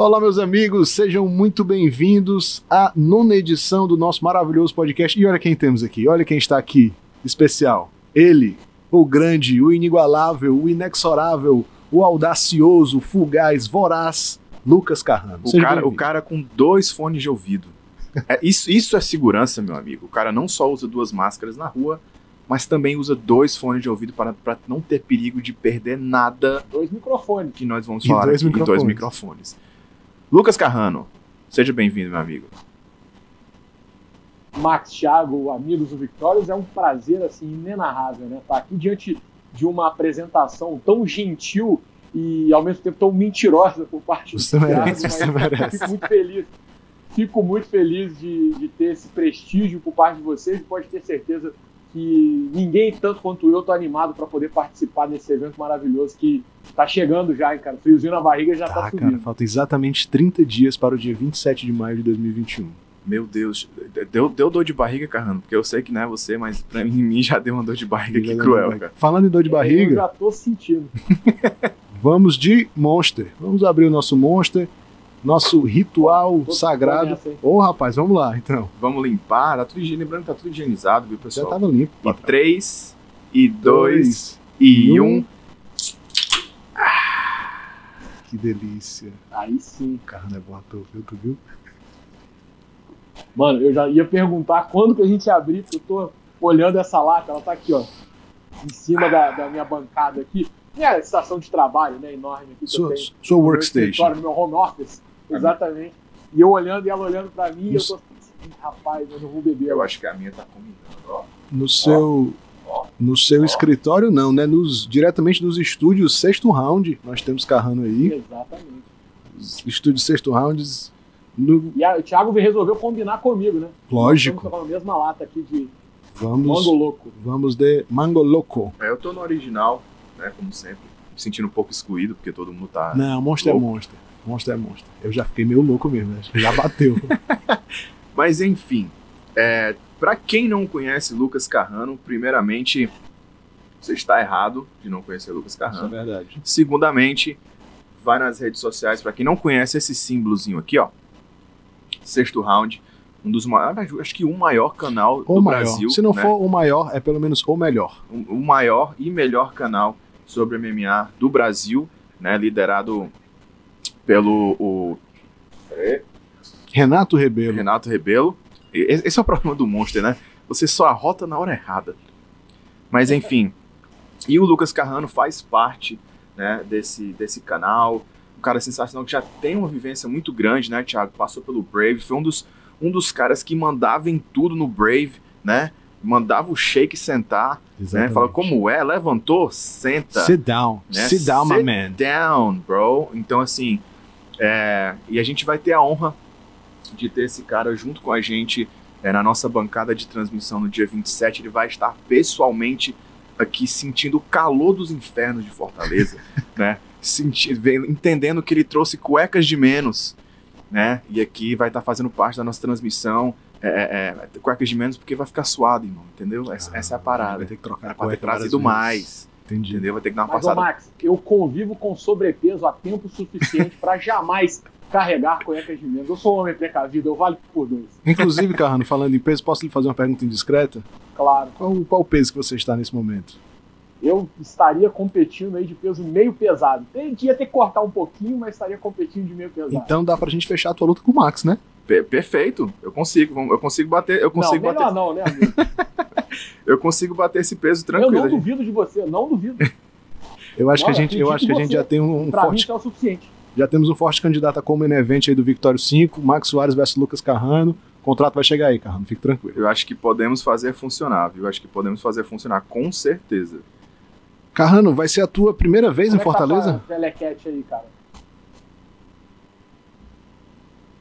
Olá, meus amigos, sejam muito bem-vindos à nona edição do nosso maravilhoso podcast. E olha quem temos aqui, olha quem está aqui, especial. Ele, o grande, o inigualável, o inexorável, o audacioso, o fugaz, voraz, Lucas Carrano. O cara, o cara com dois fones de ouvido. É, isso, isso é segurança, meu amigo. O cara não só usa duas máscaras na rua, mas também usa dois fones de ouvido para, para não ter perigo de perder nada. Dois microfones. Que nós vamos E falar dois aqui. E dois microfones. Lucas Carrano, seja bem-vindo, meu amigo. Max, Thiago, amigos do Victórios, é um prazer assim inenarrável, né? Estar aqui diante de uma apresentação tão gentil e ao mesmo tempo tão mentirosa por parte do merece, Thiago, mas merece. Fico muito feliz. Fico muito feliz de, de ter esse prestígio por parte de vocês e pode ter certeza que ninguém, tanto quanto eu, tô animado para poder participar desse evento maravilhoso que tá chegando já, hein, cara. Friozinho na barriga já tá, Tá, subindo. cara, falta exatamente 30 dias para o dia 27 de maio de 2021. Meu Deus, deu, deu dor de barriga, Carrano, porque eu sei que não é você, mas pra mim, mim já deu uma dor de barriga que cruel, cara. Falando em dor de Eu barriga, já tô sentindo. vamos de Monster. Vamos abrir o nosso Monster, nosso ritual Tô sagrado. Ô, rapaz, vamos lá, então. Vamos limpar, tá tudo, lembrando que tá tudo higienizado, viu, Já pessoal? tava limpo. E. 3, e 2, Dois. e e 1. um. Que delícia. Aí sim. O carro não é bom ator, viu? Tu viu? Mano, eu já ia perguntar quando que a gente ia abrir, porque eu tô olhando essa lata, ela tá aqui, ó, em cima da, da minha bancada aqui. Minha estação de trabalho, né, enorme aqui que eu Sua, no meu workstation. No meu home office, exatamente. E eu olhando e ela olhando pra mim, e eu tô assim, rapaz, eu não vou beber. Eu acho que a minha tá combinando, ó. No seu. ó. No seu escritório, não, né? Nos, diretamente nos estúdios Sexto Round, nós temos Carrano aí. Exatamente. Os Estúdios Sexto Rounds. No, E a- o Thiago resolveu combinar comigo, né? lógico. Nós a mesma lata aqui de Vamos, mango louco. vamos de Mango Loco. É, eu tô no original, né, como sempre. Me sentindo um pouco excluído, porque todo mundo tá... Não, Monster louco. é Monster. Monster é Monster. Eu já fiquei meio louco mesmo, né? Já bateu. Mas enfim, é, para quem não conhece Lucas Carrano, primeiramente, você está errado de não conhecer Lucas Isso é Carrano. verdade. Segundamente, vai nas redes sociais. Para quem não conhece esse símbolozinho aqui, ó. Sexto round. Um dos maiores, acho que o maior canal O do maior. Brasil. Se não né? for o maior, é pelo menos o melhor. o o maior e melhor canal sobre MMA do Brasil, né? Liderado pelo o Renato Rebelo. Renato Rebelo. Esse é o problema do Monster, né? Você só arrota na hora errada. Mas enfim. E o Lucas Carrano faz parte né, desse, desse canal. Um cara sensacional que já tem uma vivência muito grande, né, Thiago? Passou pelo Brave. Foi um dos, um dos caras que mandava em tudo no Brave, né? Mandava o shake sentar, né? Fala como é, levantou, senta Sit down. né? Sit down, my Sit man. down, bro. Então, assim, é, e a gente vai ter a honra de ter esse cara junto com a gente é, na nossa bancada de transmissão no dia 27. Ele vai estar pessoalmente aqui sentindo o calor dos infernos de Fortaleza, né? Senti- entendendo que ele trouxe cuecas de menos, né? E aqui vai estar fazendo parte da nossa transmissão. É, é, é, cuecas de menos porque vai ficar suado, irmão, entendeu? Essa, essa é a parada. Vai ter que trocar a Era pra ter trazido mais, Entendi. entendeu? Vai ter que dar uma Mas, ô passada Max, eu convivo com sobrepeso há tempo suficiente para jamais carregar cuecas de menos. Eu sou um homem precavido, eu valho por dois. Inclusive, Carrano, falando em peso, posso lhe fazer uma pergunta indiscreta? Claro. Qual, qual o peso que você está nesse momento? Eu estaria competindo aí de peso meio pesado. Ia ter que cortar um pouquinho, mas estaria competindo de meio pesado. Então dá pra gente fechar a tua luta com o Max, né? Per- perfeito, eu consigo, eu consigo bater, eu não, consigo melhor bater, não, né, amigo? eu consigo bater esse peso Eu tranquilo. não gente. duvido de você, não duvido. Eu acho que a gente, eu acho que a gente você. já tem um, um Pra mim forte, isso é o suficiente. já temos um forte candidato a como event aí do Victório 5, Max Soares versus Lucas Carrano. O contrato vai chegar aí, Carrano, fique tranquilo. Eu acho que podemos fazer funcionar, viu? Eu acho que podemos fazer funcionar, com certeza. Carrano, vai ser a tua primeira vez Como em é tá Fortaleza? telecat aí, cara?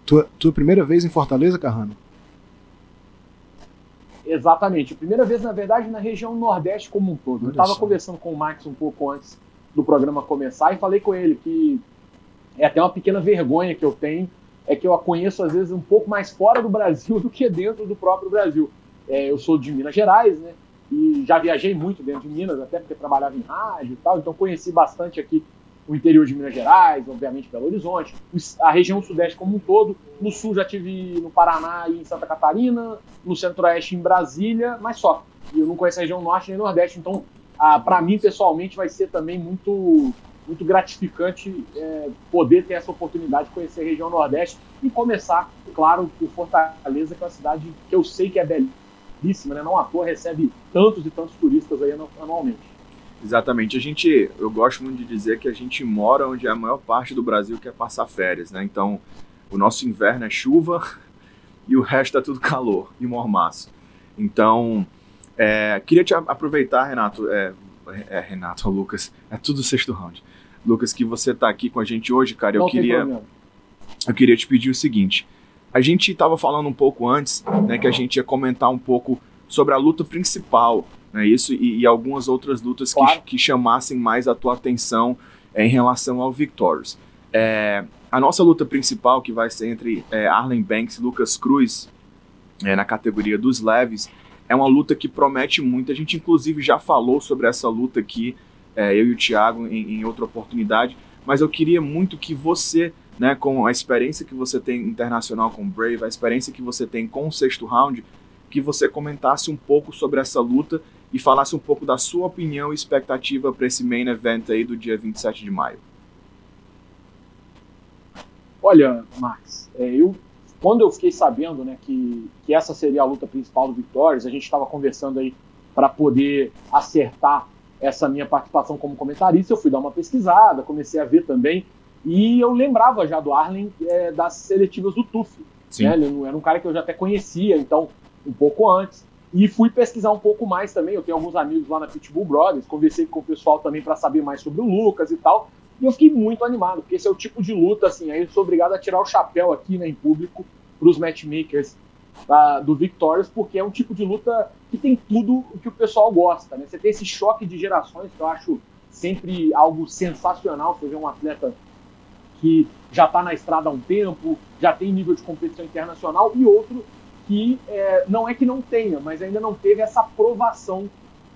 Tua, tua primeira vez em Fortaleza, Carrano? Exatamente. Primeira vez, na verdade, na região Nordeste como um todo. Eu estava conversando com o Max um pouco antes do programa começar e falei com ele que é até uma pequena vergonha que eu tenho, é que eu a conheço às vezes um pouco mais fora do Brasil do que dentro do próprio Brasil. É, eu sou de Minas Gerais, né? E já viajei muito dentro de Minas, até porque trabalhava em rádio e tal, então conheci bastante aqui o interior de Minas Gerais, obviamente Belo Horizonte, a região sudeste como um todo. No sul já tive no Paraná e em Santa Catarina, no centro-oeste em Brasília, mas só. E eu não conheço a região norte nem nordeste, então para mim pessoalmente vai ser também muito muito gratificante é, poder ter essa oportunidade de conhecer a região Nordeste e começar, claro, por Fortaleza, que é uma cidade que eu sei que é belíssima, né? não à toa recebe tantos e tantos turistas aí anualmente. Exatamente. A gente, eu gosto muito de dizer que a gente mora onde a maior parte do Brasil quer passar férias, né? Então, o nosso inverno é chuva e o resto é tudo calor e mormaço. Então, é, queria te aproveitar, Renato, é, é, Renato, Lucas, é tudo sexto round. Lucas, que você está aqui com a gente hoje, cara. Eu queria, eu queria te pedir o seguinte. A gente estava falando um pouco antes, né, que a gente ia comentar um pouco sobre a luta principal né, isso e, e algumas outras lutas claro. que, que, chamassem mais a tua atenção é, em relação ao Victorious. É, a nossa luta principal, que vai ser entre é, Arlen Banks e Lucas Cruz, é, na categoria dos leves, é uma luta que promete muito. A gente, inclusive, já falou sobre essa luta aqui, eu e o Thiago, em, em outra oportunidade, mas eu queria muito que você né, com a experiência que você tem internacional com o Brave, a experiência que você tem com o sexto round, que você comentasse um pouco sobre essa luta e falasse um pouco da sua opinião e expectativa para esse main event aí do dia 27 de maio. Olha, Max, é, eu quando eu fiquei sabendo né, que, que essa seria a luta principal do Victorious, a gente estava conversando aí para poder acertar essa minha participação como comentarista, eu fui dar uma pesquisada, comecei a ver também, e eu lembrava já do Arlen é, das seletivas do TUF. Né? Ele era um cara que eu já até conhecia, então, um pouco antes. E fui pesquisar um pouco mais também. Eu tenho alguns amigos lá na Pitbull Brothers, conversei com o pessoal também para saber mais sobre o Lucas e tal. E eu fiquei muito animado, porque esse é o tipo de luta, assim, aí eu sou obrigado a tirar o chapéu aqui né, em público para os matchmakers uh, do Victorious, porque é um tipo de luta que tem tudo o que o pessoal gosta. Né? Você tem esse choque de gerações, que eu acho sempre algo sensacional, você ver um atleta que já está na estrada há um tempo, já tem nível de competição internacional, e outro que é, não é que não tenha, mas ainda não teve essa aprovação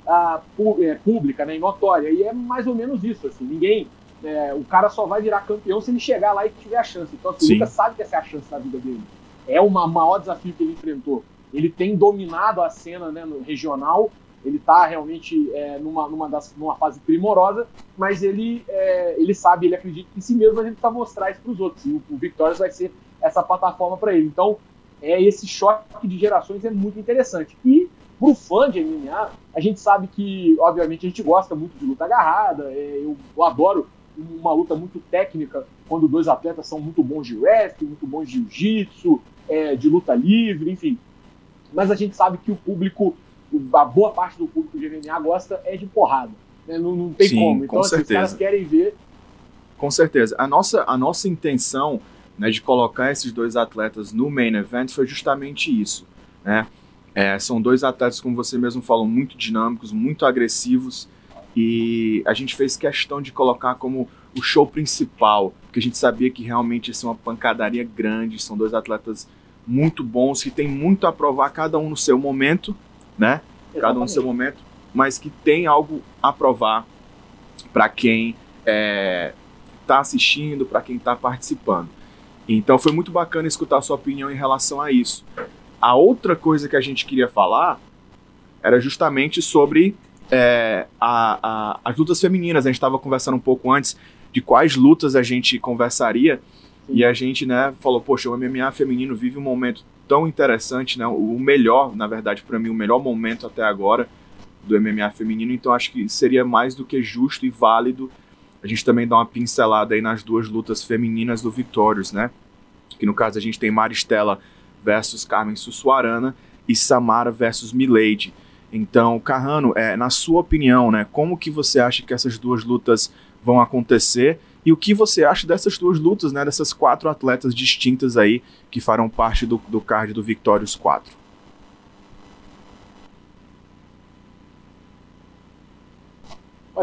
ah, é, pública, né, notória. E é mais ou menos isso. Assim, ninguém, é, o cara só vai virar campeão se ele chegar lá e tiver a chance. Então, assim, o Lucas sabe que essa é a chance da vida dele. É o maior desafio que ele enfrentou. Ele tem dominado a cena né, no regional. Ele está realmente é, numa, numa, das, numa fase primorosa, mas ele, é, ele sabe, ele acredita em si mesmo, mas ele precisa mostrar isso para os outros. E o, o Victorious vai ser essa plataforma para ele. Então, é, esse choque de gerações é muito interessante. E para o fã de MMA, a gente sabe que, obviamente, a gente gosta muito de luta agarrada, é, eu, eu, adoro uma luta muito técnica, quando dois atletas são muito bons de wrestling, muito bons de jiu-jitsu, é, de luta livre, enfim. Mas a gente sabe que o público, a boa parte do público de MMA gosta é de porrada. Né? Não, não, tem Sim, como. Então, com assim, os caras querem ver. Com certeza. A nossa, a nossa intenção né, de colocar esses dois atletas no main event foi justamente isso. Né? É, são dois atletas, como você mesmo falou, muito dinâmicos, muito agressivos, e a gente fez questão de colocar como o show principal, porque a gente sabia que realmente ia ser uma pancadaria grande, são dois atletas muito bons, que tem muito a provar, cada um no seu momento, né? Cada um no seu momento, mas que tem algo a provar para quem está é, assistindo, para quem está participando. Então foi muito bacana escutar a sua opinião em relação a isso. A outra coisa que a gente queria falar era justamente sobre é, a, a, as lutas femininas. A gente estava conversando um pouco antes de quais lutas a gente conversaria Sim. e a gente né, falou, poxa, o MMA feminino vive um momento tão interessante, né, o melhor, na verdade, para mim, o melhor momento até agora do MMA feminino. Então acho que seria mais do que justo e válido a gente também dá uma pincelada aí nas duas lutas femininas do Victorious, né? Que no caso a gente tem Maristela versus Carmen Sussuarana e Samara versus Milady. Então, Carrano, é, na sua opinião, né, como que você acha que essas duas lutas vão acontecer e o que você acha dessas duas lutas, né, dessas quatro atletas distintas aí que farão parte do, do card do Victorious 4?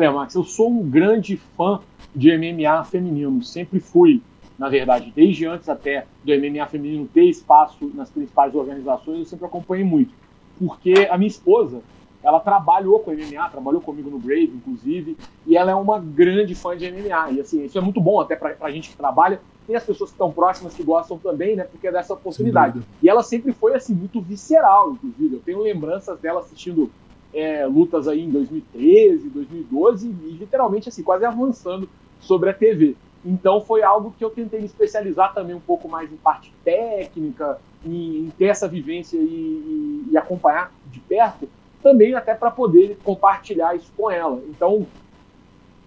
Olha, Max, eu sou um grande fã de MMA feminino, sempre fui, na verdade, desde antes até do MMA feminino ter espaço nas principais organizações, eu sempre acompanhei muito. Porque a minha esposa, ela trabalhou com MMA, trabalhou comigo no Brave, inclusive, e ela é uma grande fã de MMA. E assim, isso é muito bom até pra, pra gente que trabalha. Tem as pessoas que estão próximas que gostam também, né? Porque é dessa oportunidade. E ela sempre foi, assim, muito visceral, inclusive. Eu tenho lembranças dela assistindo é, lutas aí em 2013, 2012, e literalmente, assim, quase avançando sobre a TV. Então foi algo que eu tentei me especializar também um pouco mais em parte técnica, em, em ter essa vivência e, e, e acompanhar de perto, também até para poder compartilhar isso com ela. Então,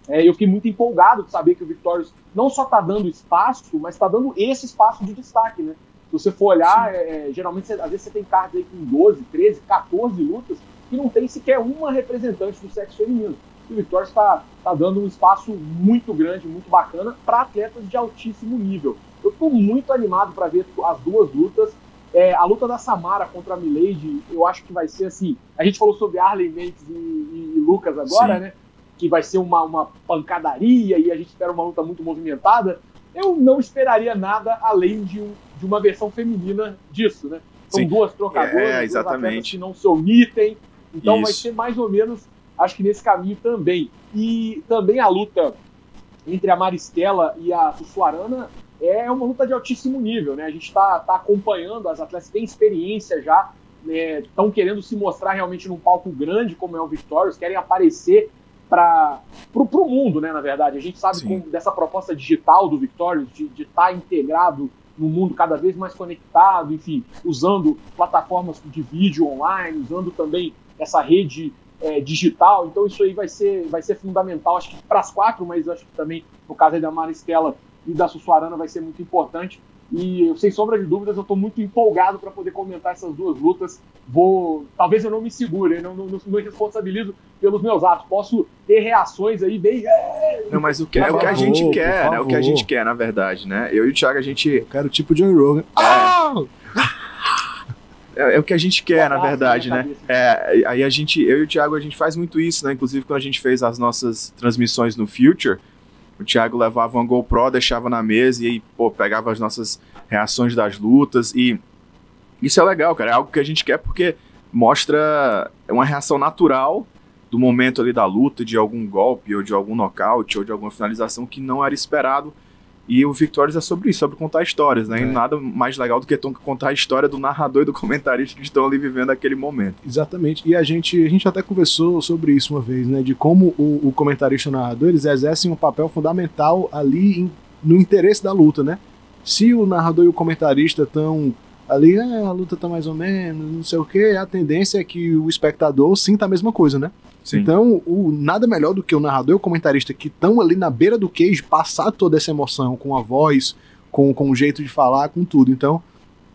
é, eu fiquei muito empolgado de saber que o Victorious não só está dando espaço, mas está dando esse espaço de destaque, né? Se você for olhar, é, geralmente, você, às vezes você tem cards aí com 12, 13, 14 lutas que não tem sequer uma representante do sexo feminino. E o Victorious está tá dando um espaço muito grande, muito bacana para atletas de altíssimo nível. Eu estou muito animado para ver as duas lutas. É, a luta da Samara contra a Milady, eu acho que vai ser assim. A gente falou sobre Arley Mendes e, e, e Lucas agora, Sim. né? Que vai ser uma, uma pancadaria e a gente espera uma luta muito movimentada. Eu não esperaria nada além de, um, de uma versão feminina disso, né? São Sim. duas trocadoras, é, exatamente. que não se omitem. Então Isso. vai ser mais ou menos, acho que nesse caminho também. E também a luta entre a Maristela e a Sussuarana é uma luta de altíssimo nível, né? A gente está tá acompanhando, as atletas têm experiência já, estão né? querendo se mostrar realmente num palco grande como é o Victorious, querem aparecer para o mundo, né? Na verdade, a gente sabe com, dessa proposta digital do Victorious de estar tá integrado no mundo cada vez mais conectado, enfim, usando plataformas de vídeo online, usando também essa rede é, digital. Então isso aí vai ser, vai ser fundamental, acho que para as quatro, mas acho que também no caso da Maristela e da Sussuarana vai ser muito importante. E sem sombra de dúvidas, eu estou muito empolgado para poder comentar essas duas lutas. Vou, talvez eu não me segure, não, não, não me responsabilizo pelos meus atos. Posso ter reações aí bem. Não, mas o que, é o que a gente quer, né? O que a gente quer, na verdade, né? Eu e o Thiago, a gente. Eu quero tipo Joe Rogan. É. Ah! É, é, o que a gente quer, na verdade, né? É, aí a gente, eu e o Thiago, a gente faz muito isso, né? Inclusive quando a gente fez as nossas transmissões no Future, o Thiago levava uma GoPro, deixava na mesa e aí, pô, pegava as nossas reações das lutas e isso é legal, cara. É algo que a gente quer porque mostra uma reação natural do momento ali da luta, de algum golpe ou de algum nocaute ou de alguma finalização que não era esperado e o Victorious é sobre isso, sobre contar histórias, né? É. E nada mais legal do que contar a história do narrador e do comentarista que estão ali vivendo aquele momento. Exatamente. E a gente, a gente até conversou sobre isso uma vez, né? De como o, o comentarista e o narrador eles exercem um papel fundamental ali em, no interesse da luta, né? Se o narrador e o comentarista estão ali, ah, a luta tá mais ou menos, não sei o que, a tendência é que o espectador sinta a mesma coisa, né? Sim. Então, o, nada melhor do que o narrador e o comentarista que estão ali na beira do queijo passar toda essa emoção com a voz, com, com o jeito de falar, com tudo. Então,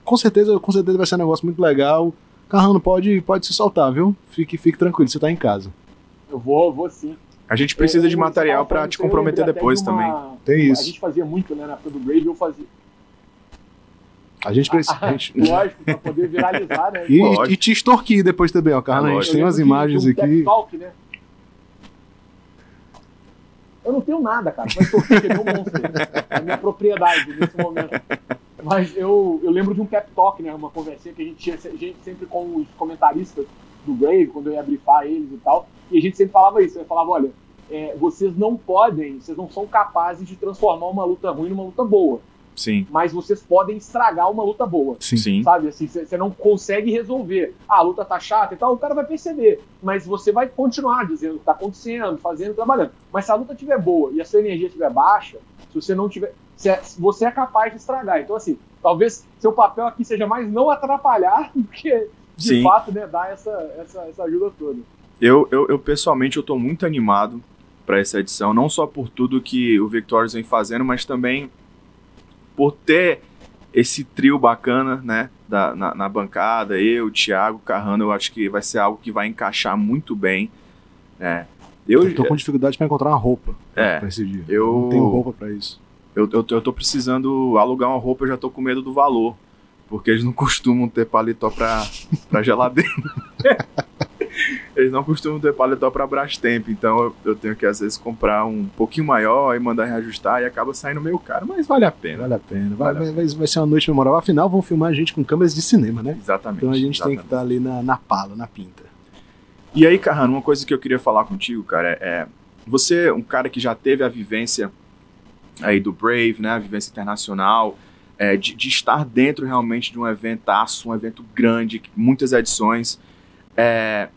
com certeza, com certeza vai ser um negócio muito legal. Carrano, pode, pode se soltar, viu? Fique, fique tranquilo, você tá em casa. Eu vou, vou sim. A gente precisa eu, de material para te comprometer depois uma... também. Tem isso. A gente fazia muito, né, na época do Brave, eu fazia. A gente precisa. A gente... Lógico, pra poder viralizar, né? E, e, te extorquir depois também, ó, Carla. A gente tem umas imagens um aqui. Talk, né? Eu não tenho nada, cara, extorquir, que é meu monstro. É a minha propriedade nesse momento. Mas eu, eu lembro de um cap talk, né? Uma conversinha que a gente tinha a gente sempre com os comentaristas do Brave, quando eu ia brifar eles e tal. E a gente sempre falava isso. Eu falava, olha, é, vocês não podem, vocês não são capazes de transformar uma luta ruim numa luta boa. Sim. Mas vocês podem estragar uma luta boa. Sim. Sabe? Assim, você não consegue resolver. Ah, a luta tá chata e tal, o cara vai perceber. Mas você vai continuar dizendo o que tá acontecendo, fazendo, trabalhando. Mas se a luta estiver boa e a sua energia estiver baixa, se você não tiver. É, você é capaz de estragar. Então, assim, talvez seu papel aqui seja mais não atrapalhar do que, de Sim. fato, né, dar essa, essa, essa ajuda toda. Eu, eu, eu pessoalmente, eu tô muito animado para essa edição, não só por tudo que o Victorious vem fazendo, mas também por ter esse trio bacana, né, da, na, na, bancada, eu, Thiago, Carrano, eu acho que vai ser algo que vai encaixar muito bem. É. Eu, eu tô com dificuldade para encontrar uma roupa é, pra esse dia. Eu não tenho roupa para isso. Eu, eu, eu tô precisando alugar uma roupa, eu já tô com medo do valor. Porque eles não costumam ter paletó pra, pra geladeira. eles não costumam ter paletó para Brastemp, então eu, eu, tenho que às vezes comprar um pouquinho maior e mandar reajustar e acaba saindo meio caro, mas vale a pena. Vale a pena. Vai, vale vai, vai, ser uma noite memorável. Afinal, vão filmar a gente com câmeras de cinema, né? Exatamente. Então a gente exatamente. tem que estar ali na, na pala, na pinta. E aí, Carrano, uma coisa que eu queria falar contigo, cara, é você, é um cara que já teve a vivência aí do Brave, né, a vivência internacional, é, de, de, estar dentro realmente de um eventaço, um evento grande, muitas edições. É,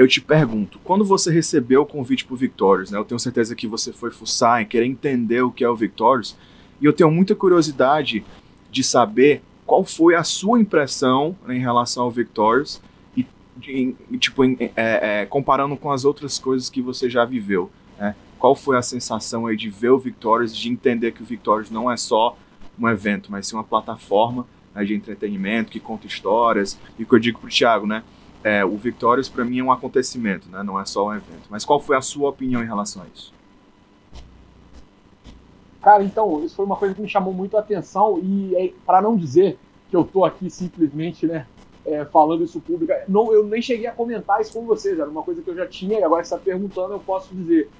eu te pergunto, quando você recebeu o convite para o Victorious, né, eu tenho certeza que você foi fuçar e querer entender o que é o Victorious, e eu tenho muita curiosidade de saber qual foi a sua impressão né, em relação ao Victorious e, de, tipo, em, é, é, comparando com as outras coisas que você já viveu. Né? Qual foi a sensação aí de ver o Victorious, de entender que o Victorious não é só um evento, mas sim uma plataforma né, de entretenimento que conta histórias. E o que eu digo para o Thiago, né? É, o Victorious para mim é um acontecimento, né? Não é só um evento. Mas qual foi a sua opinião em relação a isso? Cara, então, isso foi uma coisa que me chamou muito a atenção e é, para não dizer que eu tô aqui simplesmente, né, é, falando isso público, não, eu nem cheguei a comentar isso com vocês, era uma coisa que eu já tinha e agora está perguntando, eu posso dizer.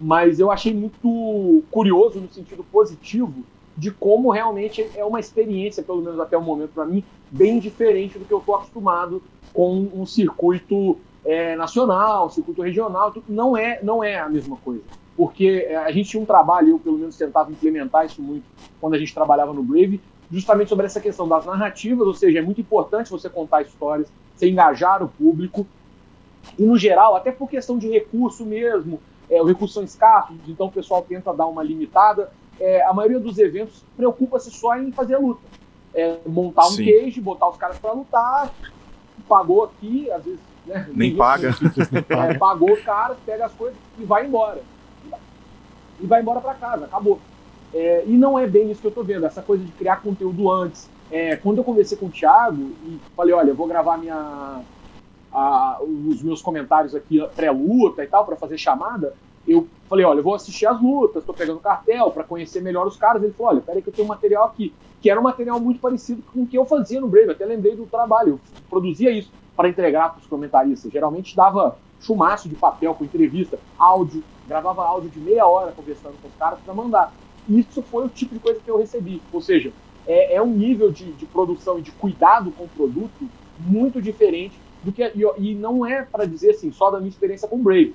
Mas eu achei muito curioso no sentido positivo de como realmente é uma experiência, pelo menos até o momento para mim, bem diferente do que eu estou acostumado com um circuito é, nacional, um circuito regional. Não é, não é a mesma coisa. Porque é, a gente tinha um trabalho, eu pelo menos tentava implementar isso muito quando a gente trabalhava no Brave, justamente sobre essa questão das narrativas, ou seja, é muito importante você contar histórias, você engajar o público, e no geral, até por questão de recurso mesmo, é, os recursos são escassos, então o pessoal tenta dar uma limitada, é, a maioria dos eventos preocupa-se só em fazer a luta. É, montar um Sim. cage, botar os caras para lutar, pagou aqui, às vezes. Né, Nem paga. É, pagou o cara, pega as coisas e vai embora. E vai embora para casa, acabou. É, e não é bem isso que eu tô vendo, essa coisa de criar conteúdo antes. É, quando eu conversei com o Thiago e falei, olha, eu vou gravar minha, a, os meus comentários aqui pré-luta e tal, para fazer chamada, eu falei, olha, eu vou assistir as lutas, estou pegando cartel para conhecer melhor os caras. Ele falou, olha, peraí que eu tenho um material aqui, que era um material muito parecido com o que eu fazia no Brave, até lembrei do trabalho, eu produzia isso para entregar para os comentaristas. Geralmente dava chumaço de papel com entrevista, áudio, gravava áudio de meia hora conversando com os caras para mandar. Isso foi o tipo de coisa que eu recebi. Ou seja, é, é um nível de, de, produção e de cuidado com o produto muito diferente do que. E, e não é para dizer assim, só da minha experiência com Brave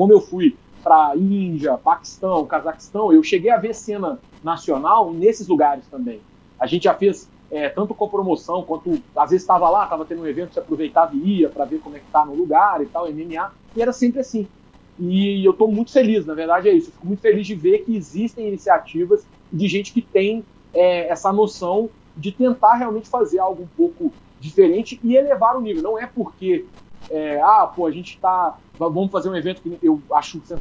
como eu fui para Índia, Paquistão, Cazaquistão, eu cheguei a ver cena nacional nesses lugares também. A gente já fez é, tanto com promoção quanto às vezes estava lá, estava tendo um evento, você aproveitava e ia para ver como é que tá no lugar e tal, MMA, e era sempre assim. E eu estou muito feliz, na verdade é isso. Eu fico muito feliz de ver que existem iniciativas de gente que tem é, essa noção de tentar realmente fazer algo um pouco diferente e elevar o nível. Não é porque é, ah, pô, a gente está. Vamos fazer um evento que eu acho que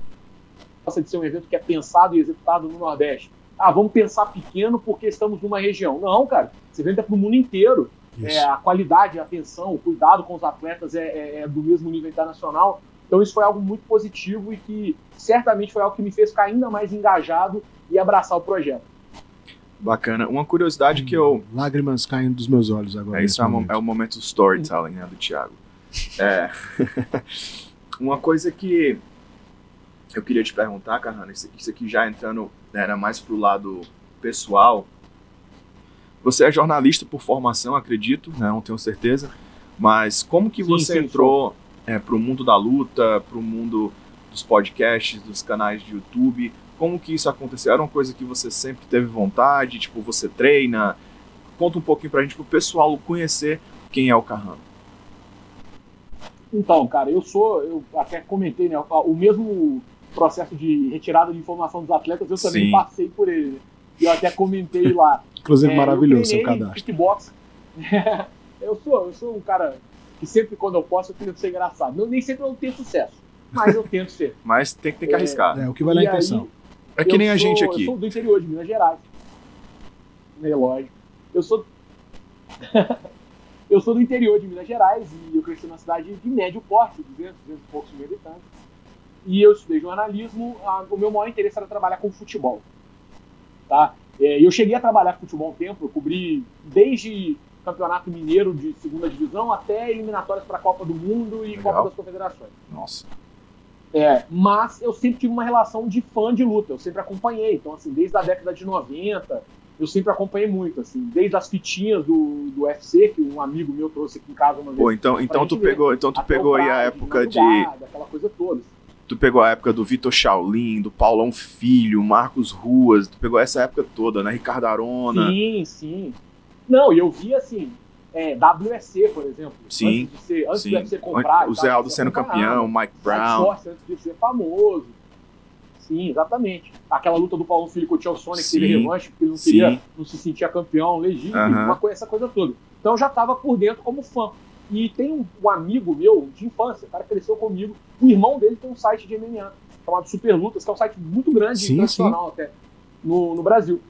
gosta de ser um evento que é pensado e executado no Nordeste. Ah, vamos pensar pequeno porque estamos numa região. Não, cara, esse evento é para o mundo inteiro. É, a qualidade, a atenção, o cuidado com os atletas é, é, é, do mesmo nível internacional. Então isso foi algo muito positivo e que certamente foi algo que me fez ficar ainda mais engajado e abraçar o projeto. Bacana. Uma curiosidade hum, que eu. Lágrimas caindo dos meus olhos agora. É, isso é, é, o momento storytelling né, do Thiago. É. Uma coisa que eu queria te perguntar, Carrana, isso, isso aqui já entrando né, era mais pro lado pessoal. Você é jornalista por formação, acredito, né, não tenho certeza. Mas como que sim, você sim, entrou é, para o mundo da luta, para o mundo dos podcasts, dos canais de YouTube? Como que isso aconteceu? Era uma coisa que você sempre teve vontade? Tipo, você treina? Conta um pouquinho para a gente, para o pessoal conhecer quem é o Carrano. Então, cara, eu sou, eu até comentei, né? O mesmo processo de retirada de informação dos atletas, eu também Sim. passei por ele. Né? E eu até comentei lá. Inclusive, é, maravilhoso seu cadastro. Kickbox. eu, sou, eu sou um cara que sempre, quando eu posso, eu tento ser engraçado. Eu, nem sempre eu tenho sucesso, mas eu tento ser. mas tem que ter que arriscar. É, é o que vale a intenção. é que nem sou, a gente aqui. Eu sou do interior de Minas Gerais. É lógico. Eu sou. Eu sou do interior de Minas Gerais e eu cresci numa cidade de médio porte, 200, 200 e poucos mil habitantes. E eu estudei jornalismo, a, o meu maior interesse era trabalhar com futebol. Tá? É, eu cheguei a trabalhar com futebol um tempo, eu cobri desde campeonato mineiro de segunda divisão até eliminatórias para a Copa do Mundo e Legal. Copa das Confederações. Nossa. É, mas eu sempre tive uma relação de fã de luta, eu sempre acompanhei. Então, assim, desde a década de 90, eu sempre acompanhei muito, assim, desde as fitinhas do, do UFC, que um amigo meu trouxe aqui em casa uma vez. Pô, então, então tu pegou, então tu pegou aí a época de. Aquela coisa toda. Tu pegou a época do Vitor Shaolin, do Paulão Filho, Marcos Ruas, tu pegou essa época toda, né? Ricardo Arona. Sim, sim. Não, e eu vi assim, é, WSC, por exemplo. Sim. Antes, de ser, antes sim. do UFC comprar. O Zé Aldo sendo campeão, o Mike Brown. Force, antes de ser famoso. Sim, exatamente. Aquela luta do Paulo Filho com o Tio Sonic, que teve revanche, porque ele não, queria, não se sentia campeão legítimo, uma coisa, essa coisa toda. Então eu já estava por dentro como fã. E tem um, um amigo meu de infância, o cara cresceu comigo, o irmão dele tem um site de MMA chamado Super Lutas, que é um site muito grande, Sim, internacional até, no, no Brasil.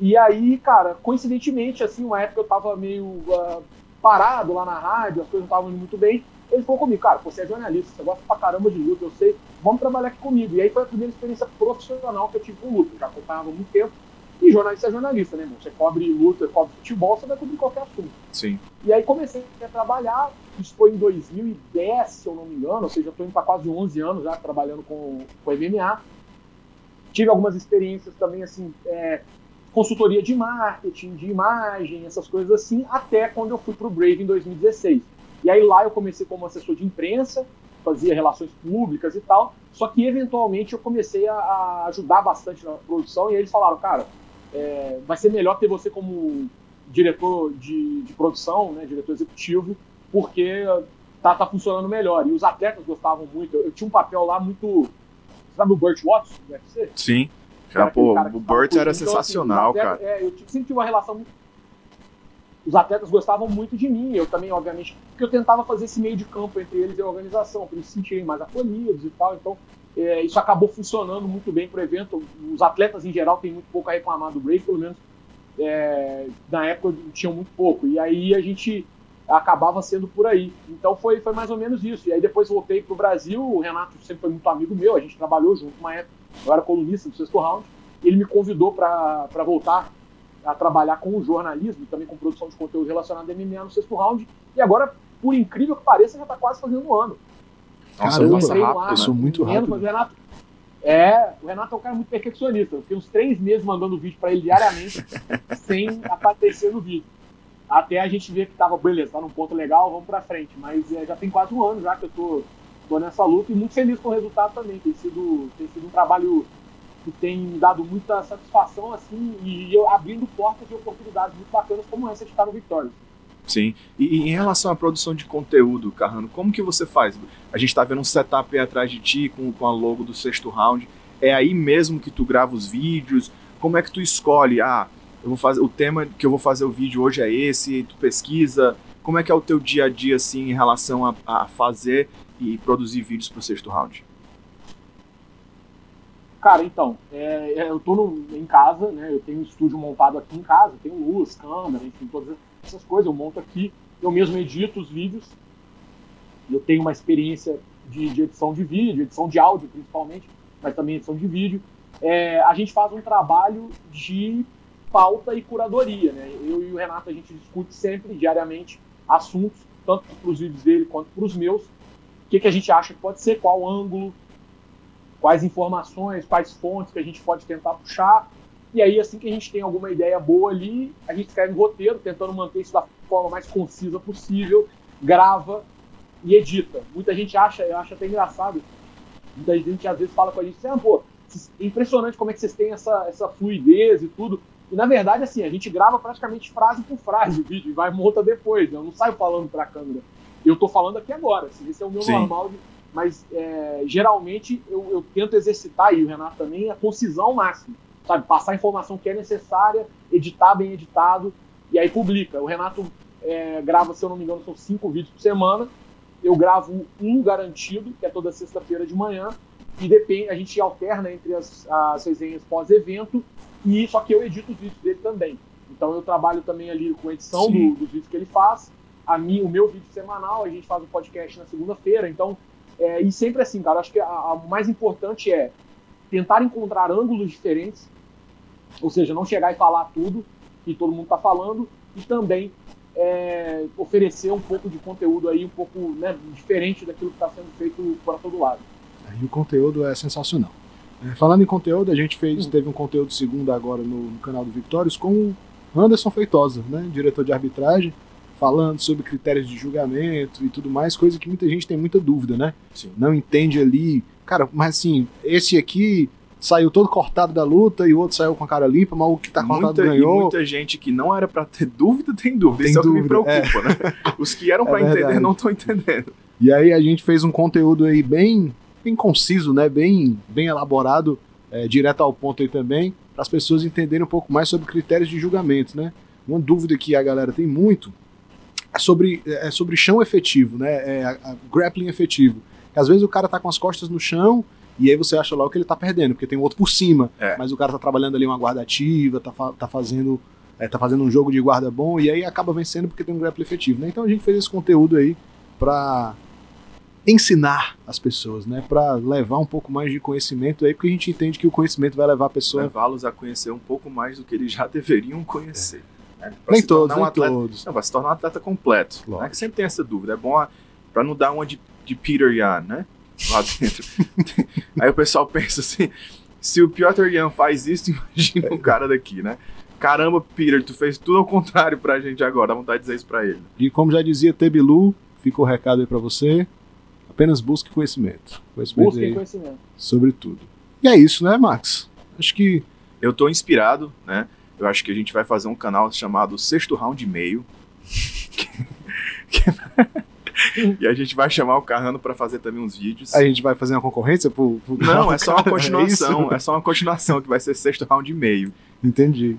E aí, cara, coincidentemente, assim, uma época eu tava meio ah, parado lá na rádio, as coisas não estavam indo muito bem. Ele falou comigo, cara, você é jornalista, você gosta pra caramba de luta, eu sei, vamos trabalhar aqui comigo. E aí foi a primeira experiência profissional que eu tive com luta, eu já acompanhava há muito tempo. E jornalista é jornalista, né, irmão? Você cobre luta, cobre futebol, você vai cobrir qualquer assunto. Sim. E aí comecei a trabalhar, isso foi em 2010, se eu não me engano, ou seja, eu estou indo para quase 11 anos já trabalhando com, com MMA. Tive algumas experiências também, assim, é, consultoria de marketing, de imagem, essas coisas assim, até quando eu fui para o Brave em 2016. E aí lá eu comecei como assessor de imprensa, fazia relações públicas e tal, só que eventualmente eu comecei a, a ajudar bastante na produção e aí eles falaram, cara, é, vai ser melhor ter você como diretor de, de produção, né, diretor executivo, porque tá, tá funcionando melhor. E os atletas gostavam muito. Eu, eu tinha um papel lá muito. Sabe o Burt Watts do UFC? Sim. Já, pô, o Burt era então, assim, sensacional, cara. É, eu sempre tive uma relação muito. Os atletas gostavam muito de mim, eu também, obviamente, porque eu tentava fazer esse meio de campo entre eles e a organização, para eles se sentirem mais acolhidos e tal. Então, é, isso acabou funcionando muito bem pro evento. Os atletas, em geral, têm muito pouco a reclamar do Brave, pelo menos é, na época tinham muito pouco. E aí a gente acabava sendo por aí. Então foi, foi mais ou menos isso. E aí depois voltei pro Brasil, o Renato sempre foi muito amigo meu, a gente trabalhou junto uma época, eu era colunista do sexto round. Ele me convidou para voltar a trabalhar com o jornalismo e também com produção de conteúdo relacionado a MMA no sexto round. E agora, por incrível que pareça, já está quase fazendo um ano. Nossa, Caramba, passa rápido, ar, né? Passou muito rápido. mas o Renato, é, o Renato é um cara muito perfeccionista. Eu fiquei uns três meses mandando vídeo para ele diariamente, sem aparecer no vídeo. Até a gente ver que tava, beleza, tá num ponto legal, vamos pra frente. Mas é, já tem quase um ano já que eu tô, tô nessa luta e muito feliz com o resultado também. Tem sido, tem sido um trabalho que tem me dado muita satisfação, assim, e eu abrindo portas de oportunidades muito bacanas como essa de estar no Victorious. Sim. E, e em relação à produção de conteúdo, Carrano, como que você faz? A gente tá vendo um setup aí atrás de ti com, com a logo do sexto round. É aí mesmo que tu grava os vídeos? Como é que tu escolhe? Ah, eu vou fazer o tema que eu vou fazer o vídeo hoje é esse, tu pesquisa. Como é que é o teu dia a dia assim em relação a, a fazer e produzir vídeos pro sexto round? Cara, então, é, é, eu tô no- em casa, né? Eu tenho um estúdio montado aqui em casa, tenho luz, câmera, enfim, todas essas coisas. Eu monto aqui, eu mesmo edito os vídeos. Eu tenho uma experiência de, de edição de vídeo, edição de áudio principalmente, mas também edição de vídeo. É, a gente faz um trabalho de pauta e curadoria, né? Eu e o Renato a gente discute sempre, diariamente, assuntos, tanto para os vídeos dele quanto para os meus. O que, que a gente acha que pode ser, qual ângulo, quais informações, quais fontes que a gente pode tentar puxar. E aí, assim que a gente tem alguma ideia boa ali, a gente escreve um roteiro, tentando manter isso da forma mais concisa possível, grava e edita. Muita gente acha, eu acho até engraçado, muita gente às vezes fala com a gente assim, ah, pô, é impressionante como é que vocês têm essa, essa fluidez e tudo. E na verdade, assim, a gente grava praticamente frase por frase o vídeo e vai monta depois. né? Eu não saio falando para a câmera. Eu tô falando aqui agora. Assim, esse é o meu Sim. normal de, mas é, geralmente eu, eu tento exercitar, e o Renato também, a concisão máxima. Sabe? Passar a informação que é necessária, editar bem editado, e aí publica. O Renato é, grava, se eu não me engano, são cinco vídeos por semana. Eu gravo um garantido, que é toda sexta-feira de manhã, e depende, a gente alterna entre as, as resenhas pós-evento, e só que eu edito os vídeos dele também. Então eu trabalho também ali com edição Sim. do- dos vídeos que ele faz. A mim, o meu vídeo semanal, a gente faz o podcast na segunda-feira. Então, é, e sempre assim, cara, acho que o mais importante é tentar encontrar ângulos diferentes, ou seja, não chegar e falar tudo que todo mundo está falando, e também é, oferecer um pouco de conteúdo aí, um pouco né, diferente daquilo que está sendo feito para todo lado. Aí o conteúdo é sensacional. É, falando em conteúdo, a gente fez, teve um conteúdo segunda agora no, no canal do Victórios com o Anderson Feitosa, né, diretor de arbitragem, falando sobre critérios de julgamento e tudo mais, coisa que muita gente tem muita dúvida, né? Sim. Não entende ali. Cara, mas assim, esse aqui saiu todo cortado da luta e o outro saiu com a cara limpa, mas o que tá cortado muita, ganhou. E muita gente que não era pra ter dúvida, tem dúvida. Tem Isso é o que me dúvida, preocupa, né? Os que eram É pra entender não estão entendendo. E aí a gente fez um conteúdo aí bem, bem conciso, né? Bem, bem elaborado, é, direto ao ponto aí também, para as pessoas entenderem um pouco mais sobre critérios de julgamento, né? Uma dúvida que a galera tem muito é sobre, é sobre chão efetivo, né? É a, a grappling efetivo. Que às vezes o cara tá com as costas no chão e aí você acha logo que ele tá perdendo, porque tem outro por cima. É. Mas o cara tá trabalhando ali uma guarda ativa, tá, fa- tá fazendo. é, tá fazendo um jogo de guarda bom e aí acaba vencendo porque tem um grappling efetivo, né? Então a gente fez esse conteúdo aí para ensinar as pessoas, né? Para levar um pouco mais de conhecimento aí, porque a gente entende que o conhecimento vai levar a pessoa. Levá-los a conhecer um pouco mais do que eles já deveriam conhecer. Né? Pra nem se todos, tornar um nem atleta- todos. Não, vai se tornar um atleta completo. Né? Que sempre tem essa dúvida. É bom para não dar uma de, de Peter Yan, né? Lá dentro. Aí o pessoal pensa assim: se o Piotr Yan faz isso, imagina um cara daqui, né? Caramba, Peter, tu fez tudo ao contrário pra gente agora. Dá vontade de dizer isso pra ele. E como já dizia Tebilu, fica o recado aí para você. Apenas busque conhecimento. Conhecimento Busquem aí conhecimento. sobre tudo. E é isso, né, Max? Acho que Eu tô inspirado, né? Eu acho que a gente vai fazer um canal chamado Sexto Round e Meio. e a gente vai chamar o Carrano pra fazer também uns vídeos. a gente vai fazer uma concorrência pro. pro Não, é só uma cara, continuação. isso? É, só uma continuação que vai ser sexto round e meio. Entendi.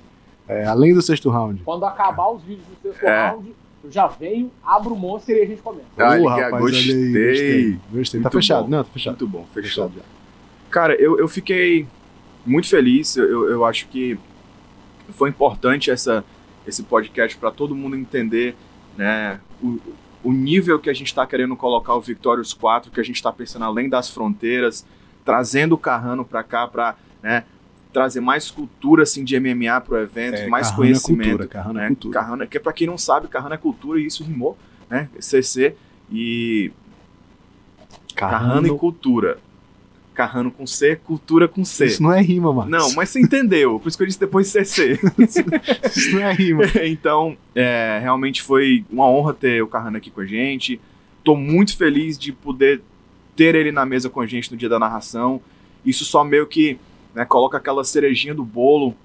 É, além do sexto round. Quando acabar os vídeos do sexto É. round, eu já venho, abro o monster e a gente começa. Que- rapaz, gostei. aí, gostei. Gostei. Tá fechado. bom. Não, tá fechado. Muito bom. Fechado já. Cara, eu, eu fiquei muito feliz. Eu, eu acho que foi importante essa, esse podcast para todo mundo entender né, o, o nível que a gente está querendo colocar o Victorious 4, que a gente está pensando além das fronteiras, trazendo o Carrano para cá para né, trazer mais cultura assim, de MMA para o evento, É, mais Carrano é conhecimento. cultura, Carrano é né? cultura. Carrano, que para quem não sabe, Carrano é cultura e isso rimou, né? CC e Carrano e cultura. Carrano com C, cultura com C. Isso não é rima, Max. Não, mas você entendeu. Por isso que eu disse depois CC. Isso não é rima. então, é, realmente foi uma honra ter o Carrano aqui com a gente. Tô muito feliz de poder ter ele na mesa com a gente no dia da narração. Isso só meio que né, coloca aquela cerejinha do bolo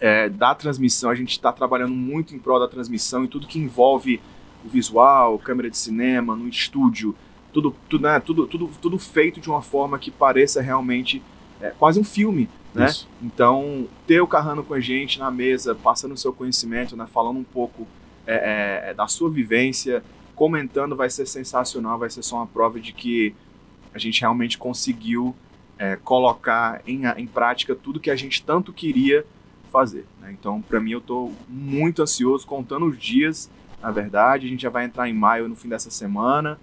é, da transmissão. A gente está trabalhando muito em prol da transmissão e tudo que envolve o visual, câmera de cinema, no estúdio, tudo, tudo, né, tudo, tudo, tudo feito de uma forma que pareça realmente é, quase um filme. Né? Isso. Então, ter o Carrano com a gente na mesa, passando o seu conhecimento, né, falando um pouco é, é, da sua vivência, comentando, vai ser sensacional, vai ser só uma prova de que a gente realmente conseguiu é, colocar em, em prática tudo que a gente tanto queria fazer. né? Então, para mim, eu estou muito ansioso, contando os dias, na verdade. A gente já vai entrar em maio no fim dessa semana.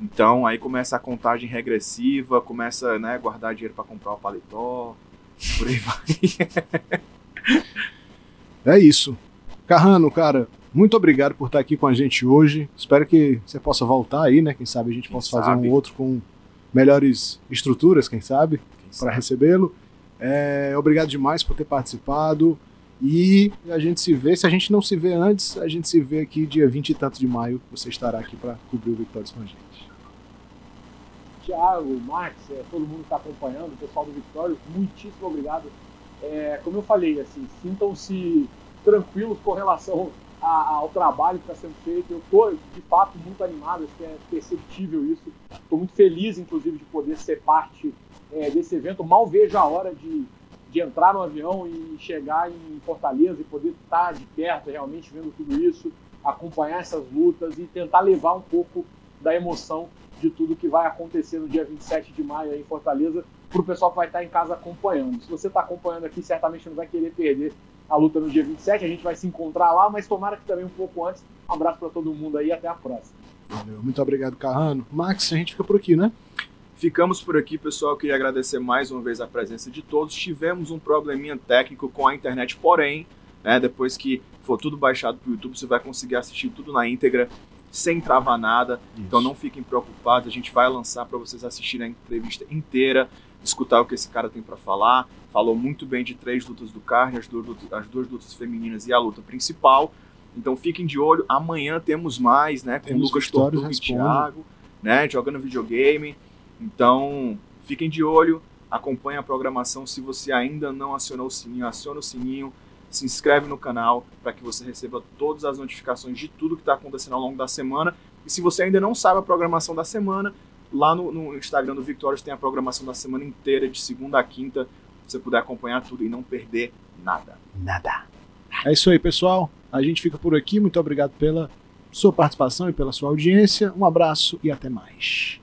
Então, aí começa a contagem regressiva, começa né, a guardar dinheiro para comprar o paletó, por aí vai. É isso. Carrano, cara, muito obrigado por estar aqui com a gente hoje. Espero que você possa voltar aí, né? Quem sabe a gente Quem possa fazer sabe. um outro com melhores estruturas, quem sabe, para recebê-lo. É, obrigado demais por ter participado. E a gente se vê, se a gente não se vê antes, a gente se vê aqui dia 20 e tanto de maio. Você estará aqui para cobrir o Vitórias com a gente. Thiago, Max, é, todo mundo que está acompanhando, o pessoal do Victório, muitíssimo obrigado. É, como eu falei, assim, sintam-se tranquilos com relação a- ao trabalho que está sendo feito. Eu estou, de fato, muito animado, acho que é perceptível isso. Estou muito feliz, inclusive, de poder ser parte é, desse evento. Mal vejo a hora de, de entrar no avião e chegar em Fortaleza e poder estar de perto, realmente vendo tudo isso, acompanhar essas lutas e tentar levar um pouco da emoção de tudo que vai acontecer no dia 27 de maio aí em Fortaleza para o pessoal que vai estar em casa acompanhando. Se você está acompanhando aqui, certamente não vai querer perder a luta no dia 27. A gente vai se encontrar lá, mas tomara que também um pouco antes. Um abraço para todo mundo aí e até a próxima. Valeu. Muito obrigado, Carrano. Max, a gente fica por aqui, né? Ficamos por aqui, pessoal. Queria agradecer mais uma vez a presença de todos. Tivemos um probleminha técnico com a internet, porém, né, depois que for tudo baixado para o YouTube, você vai conseguir assistir tudo na íntegra, sem travar nada. Então não fiquem preocupados, a gente vai lançar para vocês assistirem a entrevista inteira. escutar o que esse cara tem para falar. Falou muito bem de três lutas do card, as duas, lutas, as duas lutas femininas e a luta principal. Então fiquem de olho. Amanhã temos mais, né? Com Temos Lucas Tortuga e. Thiago, né? Jogando videogame. Então fiquem de olho. Acompanhe a programação. Se você ainda não acionou o sininho, aciona o sininho. Se inscreve no canal para que você receba todas as notificações de tudo que está acontecendo ao longo da semana. E se você ainda não sabe a programação da semana, lá no, no Instagram do Victórios tem a programação da semana inteira, de segunda a quinta. Se você puder acompanhar tudo e não perder nada. Nada. É isso aí, pessoal. A gente fica por aqui. Muito obrigado pela sua participação e pela sua audiência. Um abraço e até mais.